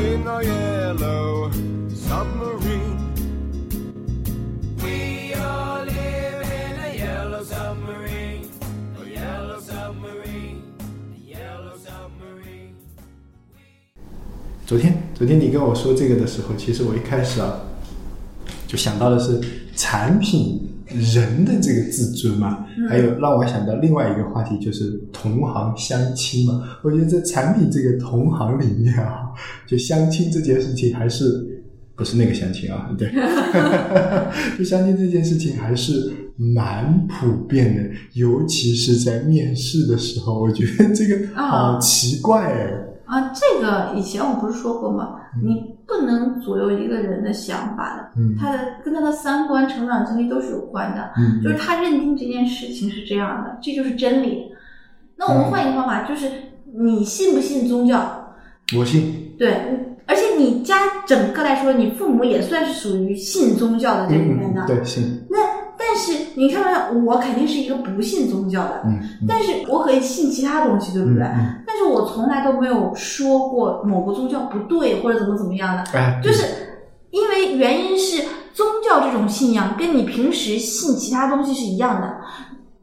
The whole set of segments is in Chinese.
In our yellow submarine. We all live in a yellow submarine, a yellow submarine, a yellow submarine. 昨天，昨天你跟我说这个的时候，其实我一开始啊，就想到的是产品人的这个自尊嘛，还有让我想到另外一个话题，就是同行相亲嘛。我觉得在产品这个同行里面啊，就相亲这件事情还是不是那个相亲啊？对，就相亲这件事情还是蛮普遍的，尤其是在面试的时候，我觉得这个好奇怪哎。啊，这个以前我不是说过吗？你不能左右一个人的想法的，嗯他的跟他的三观、成长经历都是有关的。嗯就是他认定这件事情是这样的，这就是真理。那我们换一个方法，就是你信不信宗教？我信，对，而且你家整个来说，你父母也算是属于信宗教的这里面的。嗯，对，信，那但是你看到我肯定是一个不信宗教的，但是我可以信其他东西，对不对？是我从来都没有说过某个宗教不对或者怎么怎么样的，哎，就是因为原因是宗教这种信仰跟你平时信其他东西是一样的。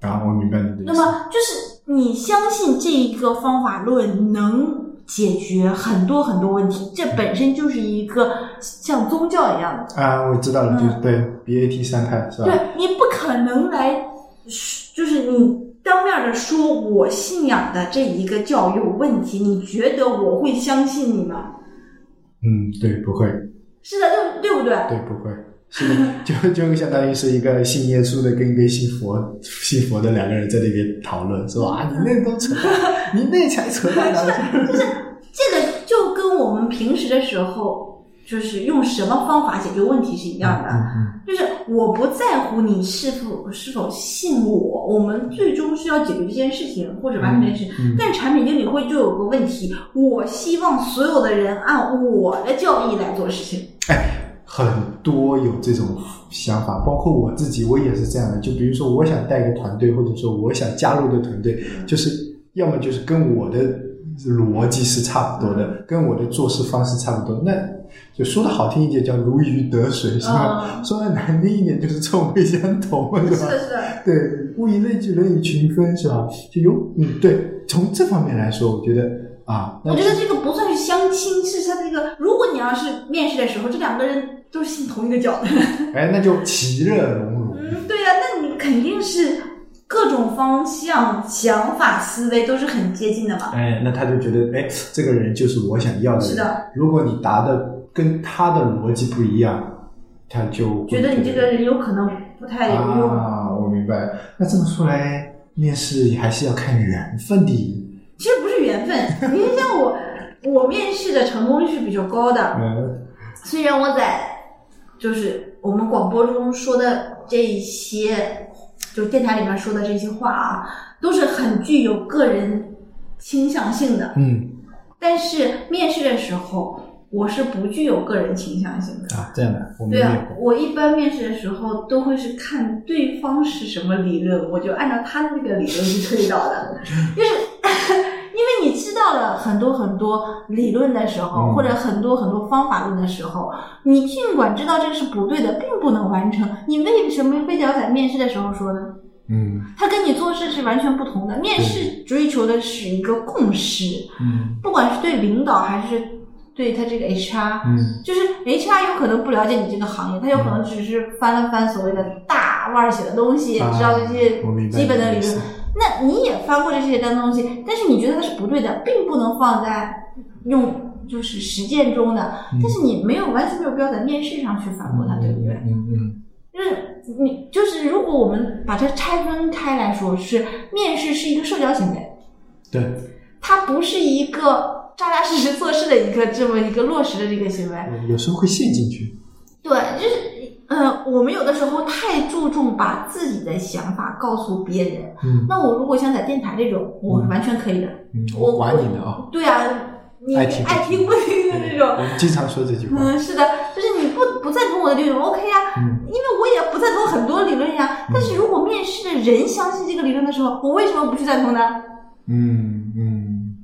啊，我明白你的意思。那么就是你相信这一个方法论能解决很多很多问题，这本身就是一个像宗教一样的。啊，我知道了，就是嗯对 BAT 三派是吧？对你不可能来，就是你当面的说我信仰的这一个教有问题，你觉得我会相信你吗？嗯，对，不会，是的，对对不对？对，不会，是的，就就相当于是一个信耶稣的跟一个信佛信佛的两个人在那边讨论，说啊，你那都扯淡，你那才扯淡呢。这个就跟我们平时的时候，就是用什么方法解决问题是一样的。嗯就是我不在乎你是否是否信我，我们最终是要解决这件事情或者完成这件事但产品经理会就有个问题，我希望所有的人按我的教义来做事情。哎很多有这种想法，包括我自己，我也是这样的。就比如说，我想带一个团队，或者说我想加入的团队，就是要么就是跟我的逻辑是差不多的，跟我的做事方式差不多。那就说的好听一点叫如鱼得水，是吧？嗯说的难听一点就是臭味相投，是吧？是的，是的。对，物以类聚，人以群分，是吧？就有嗯，对，从这方面来说，我觉得啊，那我觉得这个不算是相亲，是他这个。如果你要是面试的时候，这两个人都是信同一个教的，哎，那就其乐融融。嗯，对呀、那你肯定是各种方向、想法、思维都是很接近的嘛。哎，那他就觉得，哎，这个人就是我想要的人。是的，如果你答的跟他的逻辑不一样，他就觉得你这个人有可能不太有用。啊，我明白。那这么说来，面试还是要看缘分的。其实不是缘分，你像我，我面试的成功率是比较高的。嗯虽然我在就是我们广播中说的这一些，就是电台里面说的这些话啊，都是很具有个人倾向性的。嗯但是面试的时候，我是不具有个人倾向性的。啊，这样的，我们对啊，我一般面试的时候都会是看对方是什么理论，我就按照他的那个理论去推导的。就是知道了很多很多理论的时候，嗯或者很多很多方法论的时候，你尽管知道这个是不对的，并不能完成，你为什么非得要在面试的时候说呢？嗯他跟你做事是完全不同的。面试追求的是一个共识，嗯不管是对领导还是对他这个 HR，嗯就是 HR 有可能不了解你这个行业，他有可能只是翻了翻所谓的大腕儿写的东西，啊知道这些基本的理论。那你也翻过这些单东西，但是你觉得它是不对的，并不能放在用就是实践中的，嗯但是你没有完全没有必要在面试上去反驳它，对不对？嗯嗯就是你就是如果我们把它拆分开来说，是面试是一个社交行为，对，它不是一个扎扎实实做事的一个这么一个落实的这个行为。嗯有时候会陷进去。对，就是呃，我们有的时候太注重把自己的想法告诉别人。嗯那我如果像在电台这种，我完全可以的。嗯，我我管你的啊。对啊，你爱听不爱听的那种我。们经常说这句话。嗯，是的，就是你不不赞同我的这种，OK 啊、嗯因为我也不赞同很多理论呀。但是如果面试的人相信这个理论的时候，我为什么不去赞同呢？嗯嗯，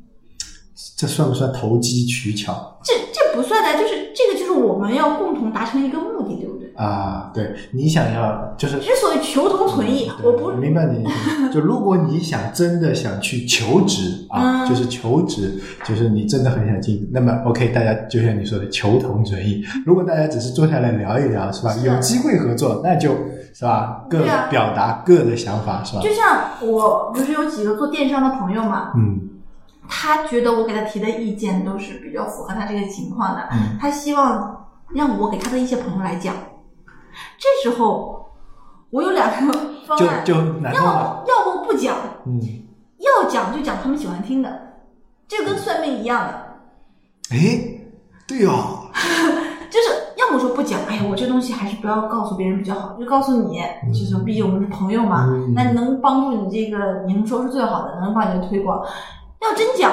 这算不算投机取巧这这不算的，就是这个就是我们要共同达成一个目的，对不对？啊？对你想要就是之所以求同存异，对我不明白你。就如果你想真的想去求职啊，嗯就是求职，就是你真的很想进，那么 OK，大家就像你说的求同存异。如果大家只是坐下来聊一聊，是吧？是有机会合作，那就是吧，各表达各的想法，是吧？就像我不是有几个做电商的朋友嘛，嗯他觉得我给他提的意见都是比较符合他这个情况的，嗯他希望让我给他的一些朋友来讲。这时候我有两个方案，就就？要要不不讲，嗯，要讲就讲他们喜欢听的，这跟算命一样的，哎，对哦，就是要么说不讲，哎呀，我这东西还是不要告诉别人比较好，就告诉你，就是毕竟我们是朋友嘛，嗯那能帮助你这个营收是最好的，能帮你的推广。要真讲，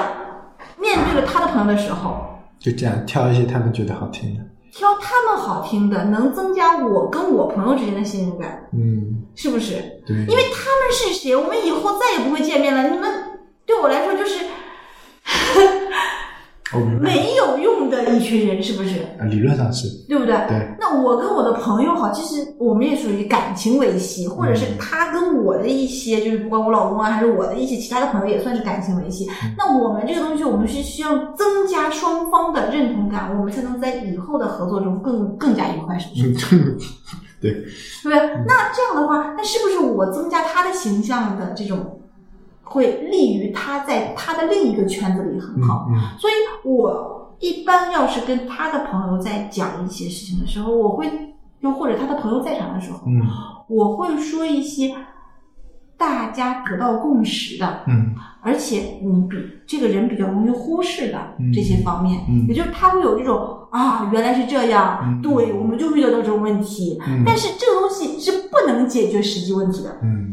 面对了他的朋友的时候，就这样挑一些他们觉得好听的。挑他们好听的，能增加我跟我朋友之间的信任感，嗯，是不是？对，因为他们是谁，我们以后再也不会见面了。你们对我来说就是。没有用的一群人，是不是？啊理论上是，对不对？对。那我跟我的朋友好，其实我们也属于感情维系，或者是他跟我的一些，就是不管我老公啊，还是我的一些其他的朋友，也算是感情维系。那我们这个东西，我们是需要增加双方的认同感，我们才能在以后的合作中更更加愉快，是不是？嗯，对，对不对？那这样的话，那是不是我增加他的形象的这种，会利于他在他的另一个圈子里很嗯好？嗯所以我一般要是跟他的朋友在讲一些事情的时候，我会又或者他的朋友在场的时候，嗯。我会说一些大家得到共识的，嗯。而且你比这个人比较容易忽视的嗯这些方面，嗯。也就是他会有这种啊，原来是这样，嗯对，我们就遇到这种问题，嗯。但是这个东西是不能解决实际问题的，嗯，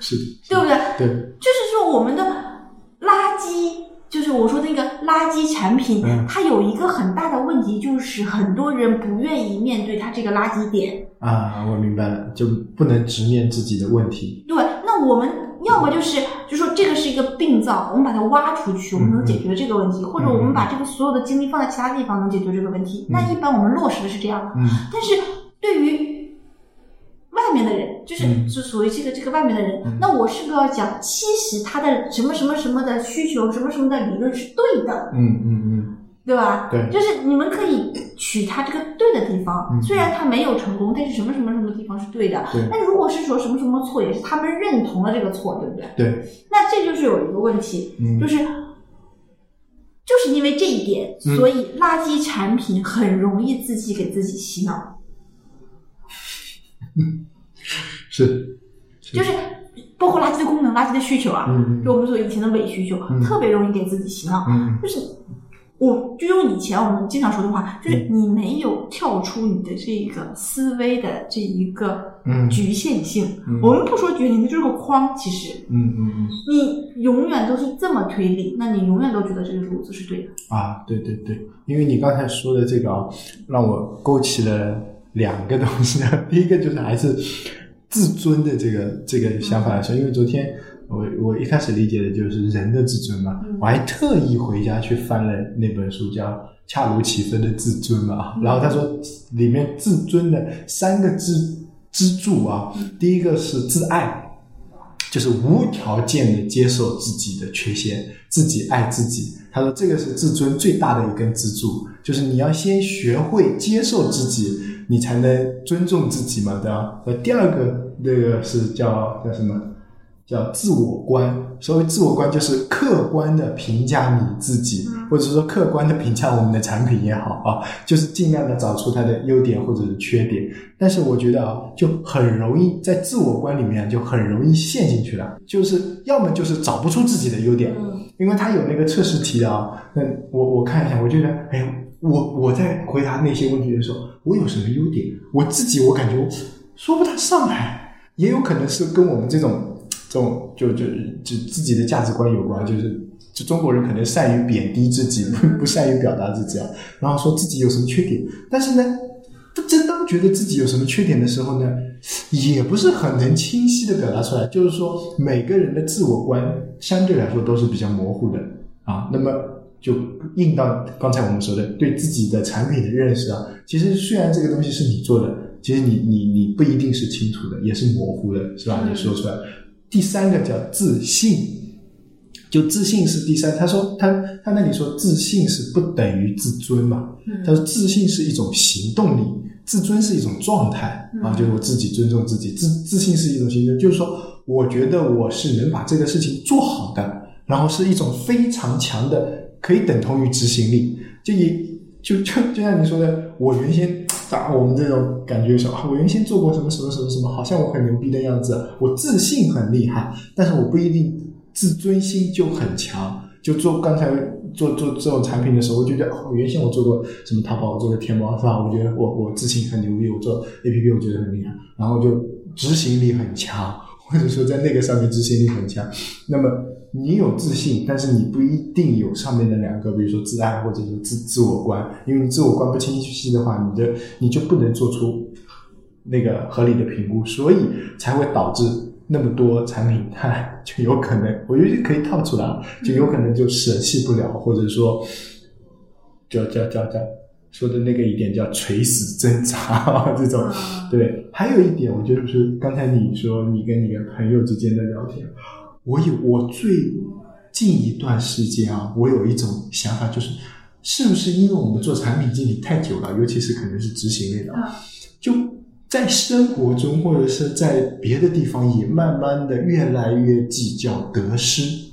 是的，对不对？对，就是说我们的垃圾，就是我说的那个垃圾产品，嗯它有一个很大的问题，就是很多人不愿意面对它这个垃圾点。啊，我明白了，就不能直面自己的问题。对，那我们要么就是就说这个是一个病灶，我们把它挖出去，我们能解决这个问题，或者我们把这个所有的精力放在其他地方能解决这个问题。那一般我们落实的是这样的，嗯但是对于就是嗯。就属于这个这个外面的人，嗯。那我是不是要讲，其实他的什么什么什么的需求，什么什么的理论是对的，嗯嗯嗯，对吧？对。就是你们可以取他这个对的地方，嗯。虽然他没有成功，但是什么什么什么地方是对的。对。那如果是说什么什么错，也是他们认同了这个错，对不对？对，那这就是有一个问题，嗯。就是就是因为这一点，嗯。所以垃圾产品很容易自己给自己洗脑，是，就是包括垃圾的功能、垃圾的需求啊，嗯就我们说以前的伪需求，嗯特别容易给自己洗脑。嗯就是我就用以前我们经常说的话，就是嗯你没有跳出你的这个思维的这一个嗯局限性。嗯我们不说局限性，就是个框。其实嗯嗯嗯你永远都是这么推理，那你永远都觉得这个路子是对的。啊，对对对，因为你刚才说的这个啊，让我勾起了两个东西。第一个就是还是自尊的这个这个想法来说，因为昨天我我一开始理解的就是人的自尊嘛，嗯我还特意回家去翻了那本书，叫《恰如其分的自尊》嘛。然后他说里面自尊的三个支支柱啊，第一个是自爱。就是无条件的接受自己的缺陷，自己爱自己。他说这个是自尊最大的一根支柱，就是你要先学会接受自己，你才能尊重自己嘛，对吧？呃，第二个那个是叫叫什么？叫自我观。所谓自我观，就是客观的评价你自己，或者说客观的评价我们的产品也好啊，就是尽量的找出它的优点或者是缺点。但是我觉得啊，就很容易在自我观里面就很容易陷进去了，就是要么就是找不出自己的优点，嗯因为他有那个测试题啊，那我我看一下，我觉得，哎，我我在回答那些问题的时候，我有什么优点？我自己我感觉说不大上来，也有可能是跟我们这种这种就就就自己的价值观有关，就是就中国人可能善于贬低自己，不不善于表达自己啊，然后说自己有什么缺点，但是呢，觉得自己有什么缺点的时候呢，也不是很能清晰的表达出来，就是说每个人的自我观相对来说都是比较模糊的啊，那么。就应到刚才我们说的对自己的产品的认识啊，其实虽然这个东西是你做的，其实你你你不一定是清楚的，也是模糊的，是吧？嗯你说出来。第三个叫自信，就自信是第三。他说他他那里说自信是不等于自尊嘛？嗯他说自信是一种行动力，自尊是一种状态啊，嗯。就是我自己尊重自己，自自信是一种行动，就是说我觉得我是能把这个事情做好的，然后是一种非常强的，可以等同于执行力，就也就就就像你说的，我原先啊，我们这种感觉说啊，我原先做过什么什么什么什么，好像我很牛逼的样子，我自信很厉害，但是我不一定自尊心就很强。就做刚才做做这种产品的时候，我觉得哦，原先我做过什么淘宝，我做过天猫，是吧？我觉得我我自信很牛逼，我做 A P P 我觉得很厉害，然后就执行力很强，或者说在那个上面执行力很强。那么你有自信，但是你不一定有上面的两个，比如说自爱或者是自自我观，因为你自我观不清晰的话，你的你就不能做出那个合理的评估，所以才会导致那么多产品它 就有可能，我觉得可以套出来，就有可能就舍弃不了，或者说叫叫叫叫说的那个一点叫垂死挣扎 这种。对，还有一点，我觉得是刚才你说你跟你的朋友之间的聊天，我有我最近一段时间啊，我有一种想法，就是是不是因为我们做产品经理太久了，尤其是可能是执行类的，啊就在生活中或者是在别的地方，也慢慢的越来越计较得失。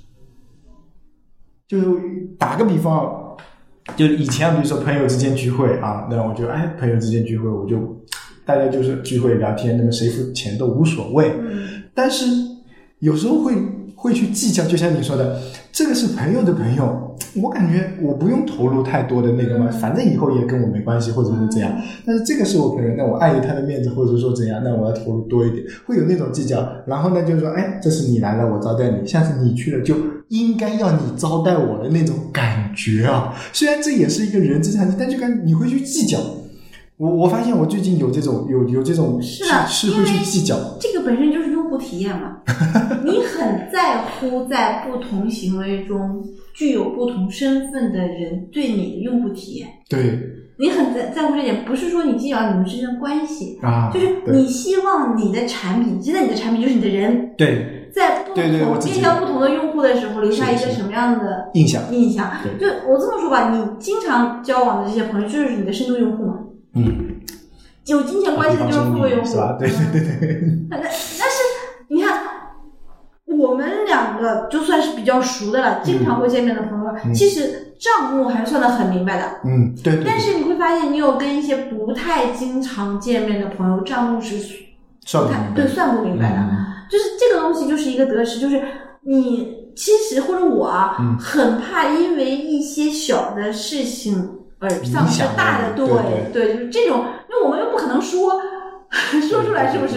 就是打个比方，就是以前比如说朋友之间聚会啊，那我就哎朋友之间聚会，我就大家就是聚会聊天，那么谁付钱都无所谓。嗯但是有时候会会去计较，就像你说的，这个是朋友的朋友，我感觉我不用投入太多的那个嘛，嗯反正以后也跟我没关系，或者是这样。但是这个是我朋友，那我碍于他的面子，或者说怎样，那我要投入多一点，会有那种计较。然后呢，就是说，哎，这是你来了，我招待你；下次你去了，就应该要你招待我的那种感觉啊。虽然这也是一个人之常情，但就感觉你会去计较。我我发现我最近有这种有有这种是的是会去计较。这个本身就是用户体验嘛。你很在乎在不同行为中具有不同身份的人对你的用户体验，对你很在在乎这点，不是说你计较你们之间的关系，啊，就是你希望你的产品，现在你的产品就是你的人，对在不同面向不同的用户的时候，留下一个什么样的印象，印象？就我这么说吧，你经常交往的这些朋友就是你的深度用户嘛，嗯，有金钱关系的就是富贵用户，是吧？对对对对，但 但是你看，我们两个就算是比较熟的了，经常会见面的朋友，嗯。其实账目还算的很明白的。嗯，对对对，但是你会发现，你有跟一些不太经常见面的朋友，账目是不太算不明白。对算不明白的。嗯。就是这个东西就是一个得失，就是你其实或者我啊，嗯。很怕因为一些小的事情而丧失大的，对对，就是这种，因为我们又不可能说 说出来，是不是？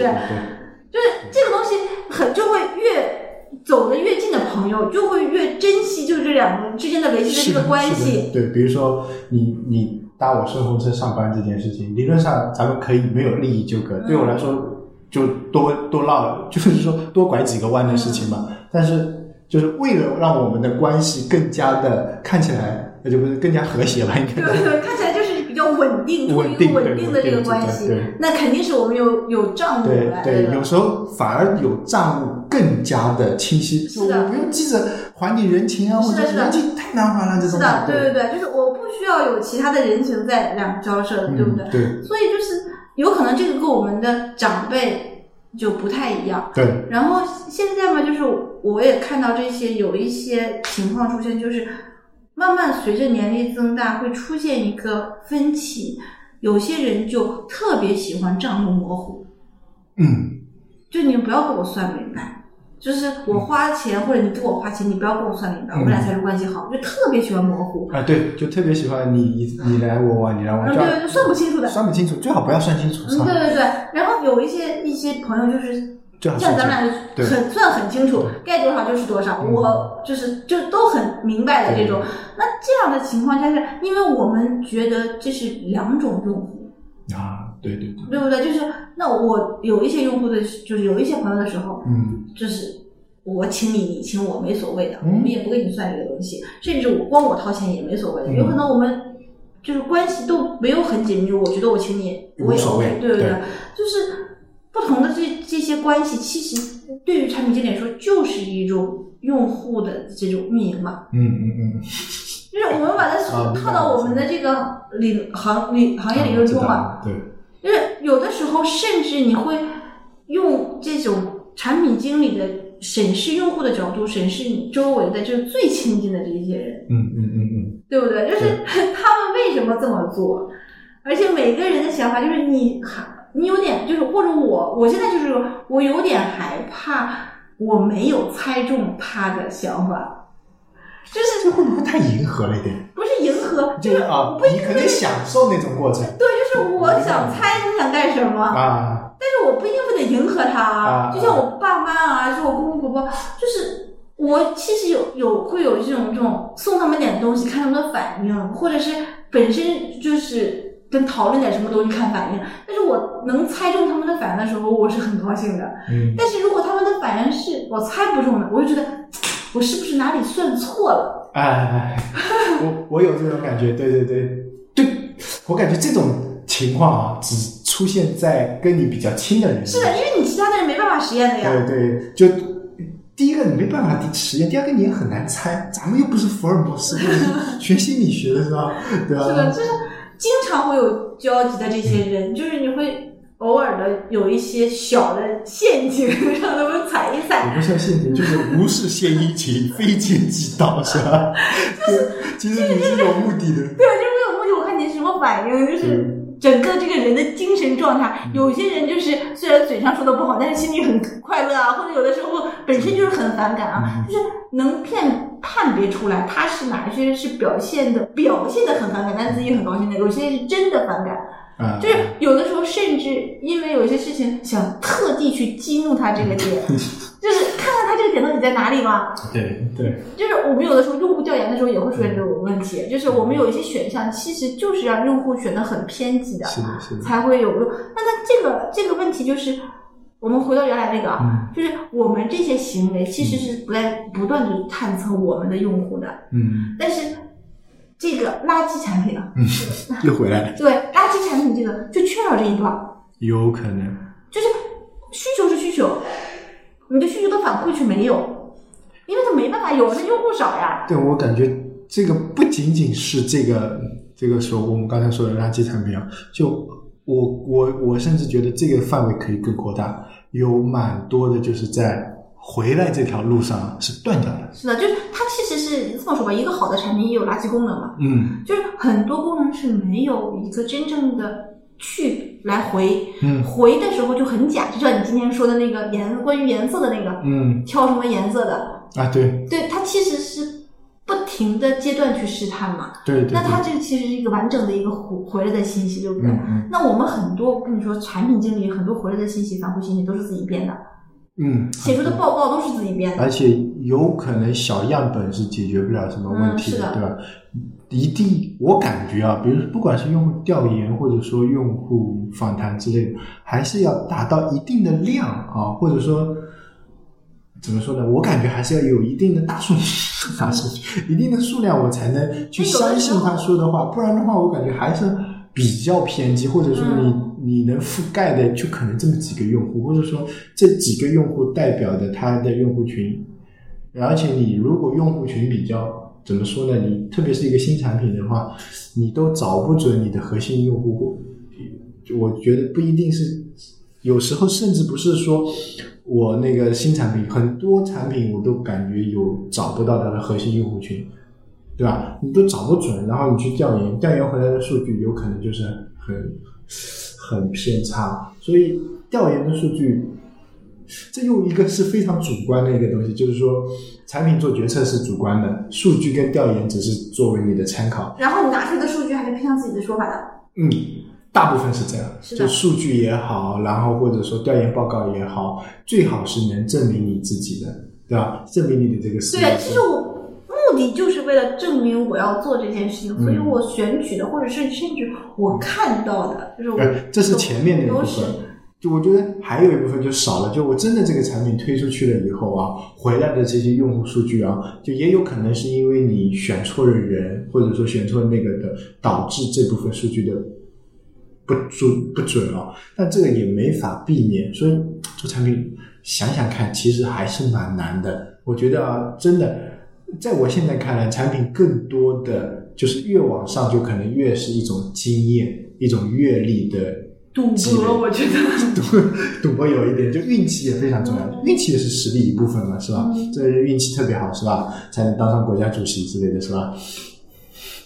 就是这个东西很就会越走得越近的朋友，就会越珍惜就是这两个人之间的维系的的这个关系。对，比如说你你搭我顺风车上班这件事情，理论上咱们可以没有利益纠葛，对我来说就多多绕，就是说多拐几个弯的事情嘛。但是就是为了让我们的关系更加的看起来，那就不是更加和谐了？应该对对对，看起来就是比较稳定，处于稳定一个稳定的这个关系。那肯定是我们有有账目对来对，有。时候反而有账务更加的清晰，就是的我不用记着还你人情啊，或者是人情太难还了这种。是的，对对对，就是我不需要有其他的人情在两个交涉，对不对？嗯对所以就是有可能这个跟我们的长辈就不太一样。对，然后现在嘛，就是我也看到这些有一些情况出现，就是慢慢随着年龄增大，会出现一个分歧。有些人就特别喜欢账目模糊，嗯，就你们不要给我算明白，就是我花钱或者你给我花钱，你不要跟我算明白，我们俩才是关系好，就特别喜欢模糊。啊，对，就特别喜欢你你你来我往，你来我嗯，往，对对，算不清楚的。算不清楚，最好不要算清楚，嗯，对对对。然后有一些一些朋友就是最好算清楚。像咱们俩就很算很清楚，该多少就是多少，嗯我就是就都很明白的这种。那这样的情况下是，因为我们觉得这是两种用户，啊，对对对，对不对？就是那我有一些用户的，就是有一些朋友的时候，嗯就是我请你，你请我没所谓的，嗯我们也不给你算这个东西，甚至我光我掏钱也没所谓的。嗯有可能我们就是关系都没有很紧密，我觉得我请你我也无所谓对不对就是不同的这这些关系，其实对于产品经理来说，就是一种用户的这种运营嘛。嗯嗯嗯，就是我们把它套到我们的这个领行领行业里头知中嘛，对，就是有的时候，甚至你会用这种产品经理的审视用户的角度，审视你周围的就是最亲近的这些人，嗯嗯嗯嗯，对不对？就是 他们为什么这么做，而且每个人的想法就是你还你有点就是或者我我现在就是我有点害怕，我没有猜中他的想法，就是这会不会太迎合了一点？不是迎合，就是就是啊不，你肯定享受那种过程对，就是我想猜你想干什么，啊，但是我不一定非得迎合他啊就像我爸妈啊，就我公公婆婆，就是我其实有有会有这种这种送他们点东西，看他们的反应，或者是本身就是跟讨论点什么东西看反应。但是我能猜中他们的反应的时候，我是很高兴的。嗯但是如果他们的反应是我猜不中的，我就觉得 我是不是哪里算错了？哎哎，哎我我有这种感觉，对对对对，我感觉这种情况啊，只出现在跟你比较亲的人。是的，因为你其他的人没办法实验的呀。对对，就第一个你没办法实验，第二个你也很难猜，咱们又不是福尔摩斯，学心理学的是吧？对吧？是的，就是经常会有交集的这些人，就是你会偶尔的有一些小的陷阱让他们踩一踩。也不算陷阱，就是无事献殷勤，非奸即盗，是吧？就是其实你是有目的的。对，就是没有目的，我看你什么反应，就是整个这个人的精神状态。有些人就是虽然嘴上说的不好，但是心里很快乐啊，或者有的时候本身就是很反感啊，就是能辨判别出来他是哪一些人是表现的表现的很反感，但是自己很高兴的，有些人是真的反感。啊，就是有的时候，甚至因为有一些事情想特地去激怒他这个点，就是看看他这个点到底在哪里嘛。对对，就是我们有的时候用户调研的时候也会出现这种问题，就是我们有一些选项其实就是让用户选的很偏激的，才会有用。那它这个这个问题就是，我们回到原来那个就是我们这些行为其实是不在不断的探测我们的用户的，嗯，但是这个垃圾产品啊，又回来了，对垃圾产品这个就缺少这一段。有可能。就是需求是需求，你的需求的反馈却没有，因为它没办法有，那用户少呀。对我感觉这个不仅仅是这个这个说我们刚才说的垃圾产品啊，就我我我甚至觉得这个范围可以更扩大，有蛮多的就是在回来这条路上是断掉的。是的，就是它其实是这么说吧，一个好的产品也有垃圾功能嘛，嗯。就是很多功能是没有一个真正的去来回，嗯。回的时候就很假，就像你今天说的那个颜关于颜色的那个，嗯。挑什么颜色的，啊，对。对，它其实是不停的阶段去试探嘛。对对，那它这个其实是一个完整的一个回回来的信息，对不对？那我们很多，我跟你说，产品经理很多回来的信息、反馈信息都是自己编的，嗯，写出的报告都是自己编的。而且有可能小样本是解决不了什么问题嗯的对吧？一定，我感觉啊，比如不管是用户调研或者说用户访谈之类的，还是要达到一定的量啊，或者说怎么说呢？我感觉还是要有一定的大数据，大数据，一定的数量，我才能去相信他说的话，不然的话，我感觉还是比较偏激，或者说你、你能覆盖的就可能这么几个用户，或者说这几个用户代表的他的用户群，而且你如果用户群比较怎么说呢？你特别是一个新产品的话，你都找不准你的核心用户，我觉得不一定是，有时候甚至不是说我那个新产品，很多产品我都感觉有找不到它的核心用户群，对吧？你都找不准，然后你去调研，调研回来的数据有可能就是很很偏差，所以调研的数据这又一个是非常主观的一个东西，就是说产品做决策是主观的，数据跟调研只是作为你的参考。然后你拿出的数据还是偏向自己的说法的。嗯，大部分是这样，是就数据也好，然后或者说调研报告也好，最好是能证明你自己的，对吧？证明你的这个思路对，是。其实我目的就是为了证明我要做这件事情，所以嗯我选取的，或者是甚至我看到的，就是我，这是前面的一部分。就我觉得还有一部分就少了，就我真的这个产品推出去了以后啊，回来的这些用户数据啊，就也有可能是因为你选错了人，或者说选错了那个的，导致这部分数据的不准不准哦。但这个也没法避免，所以做产品想想看，其实还是蛮难的。我觉得啊，真的，在我现在看来，产品更多的就是越往上，就可能越是一种经验、一种阅历的赌积累博，我觉得。赌赌博有一点，就运气也非常重要。嗯运气也是实力一部分嘛，是吧？嗯这运气特别好，是吧？才能当上国家主席之类的，是吧？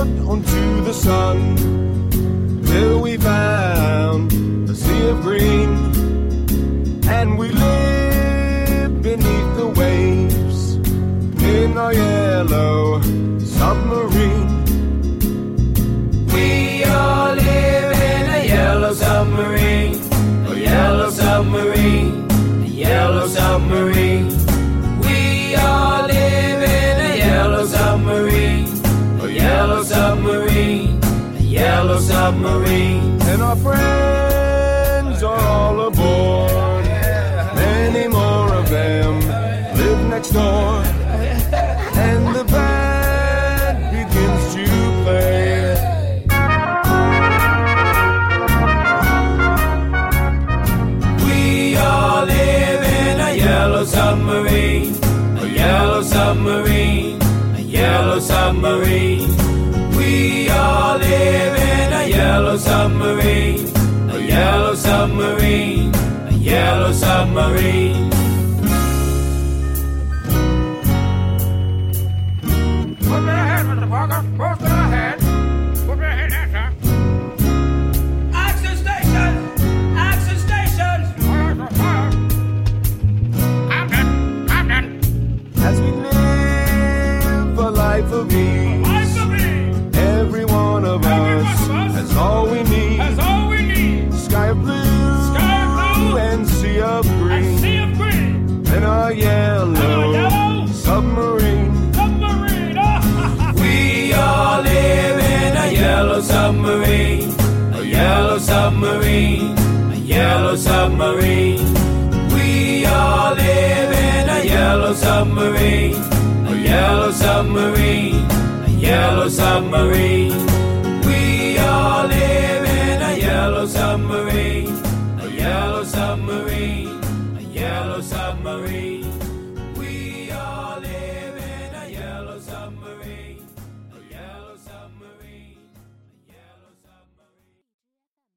onto the sun till we found submarine. We all live in a yellow submarine, a yellow submarine, a yellow submarine. submarine, a yellow submarine, a yellow submarine.